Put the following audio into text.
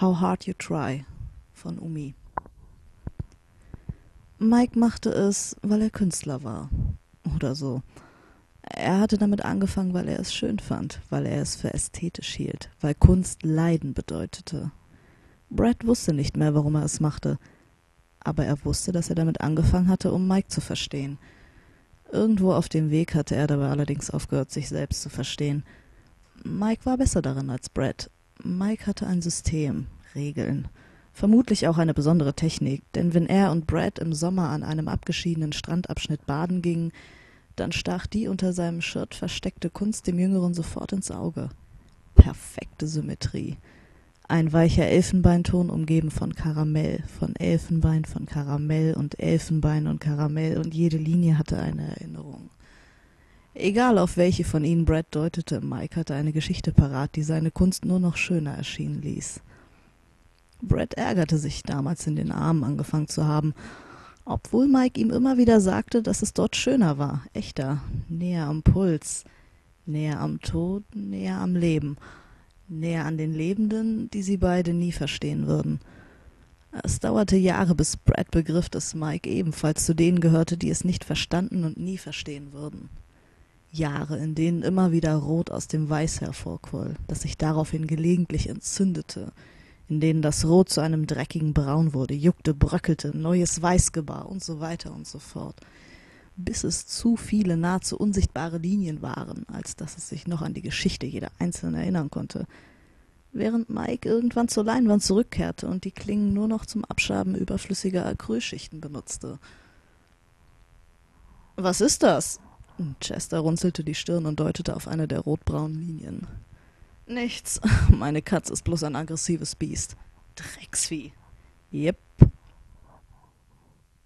How Hard You Try von Umi. Mike machte es, weil er Künstler war. Oder so. Er hatte damit angefangen, weil er es schön fand, weil er es für ästhetisch hielt, weil Kunst Leiden bedeutete. Brad wusste nicht mehr, warum er es machte, aber er wusste, dass er damit angefangen hatte, um Mike zu verstehen. Irgendwo auf dem Weg hatte er dabei allerdings aufgehört, sich selbst zu verstehen. Mike war besser darin als Brad. Mike hatte ein System, Regeln, vermutlich auch eine besondere Technik, denn wenn er und Brad im Sommer an einem abgeschiedenen Strandabschnitt baden gingen, dann stach die unter seinem Shirt versteckte Kunst dem Jüngeren sofort ins Auge. Perfekte Symmetrie. Ein weicher Elfenbeinton umgeben von Karamell, von Elfenbein, von Karamell und Elfenbein und Karamell und jede Linie hatte eine Erinnerung. Egal auf welche von ihnen Brad deutete, Mike hatte eine Geschichte parat, die seine Kunst nur noch schöner erschienen ließ. Brad ärgerte sich, damals in den Armen angefangen zu haben, obwohl Mike ihm immer wieder sagte, dass es dort schöner war, echter, näher am Puls, näher am Tod, näher am Leben, näher an den Lebenden, die sie beide nie verstehen würden. Es dauerte Jahre, bis Brad begriff, dass Mike ebenfalls zu denen gehörte, die es nicht verstanden und nie verstehen würden. Jahre, in denen immer wieder Rot aus dem Weiß hervorquoll, das sich daraufhin gelegentlich entzündete, in denen das Rot zu einem dreckigen Braun wurde, juckte, bröckelte, neues Weiß gebar und so weiter und so fort, bis es zu viele nahezu unsichtbare Linien waren, als dass es sich noch an die Geschichte jeder Einzelnen erinnern konnte, während Mike irgendwann zur Leinwand zurückkehrte und die Klingen nur noch zum Abschaben überflüssiger Acrylschichten benutzte. Was ist das? Chester runzelte die Stirn und deutete auf eine der rotbraunen Linien. Nichts. Meine Katze ist bloß ein aggressives Biest. Drecksvieh. Jep,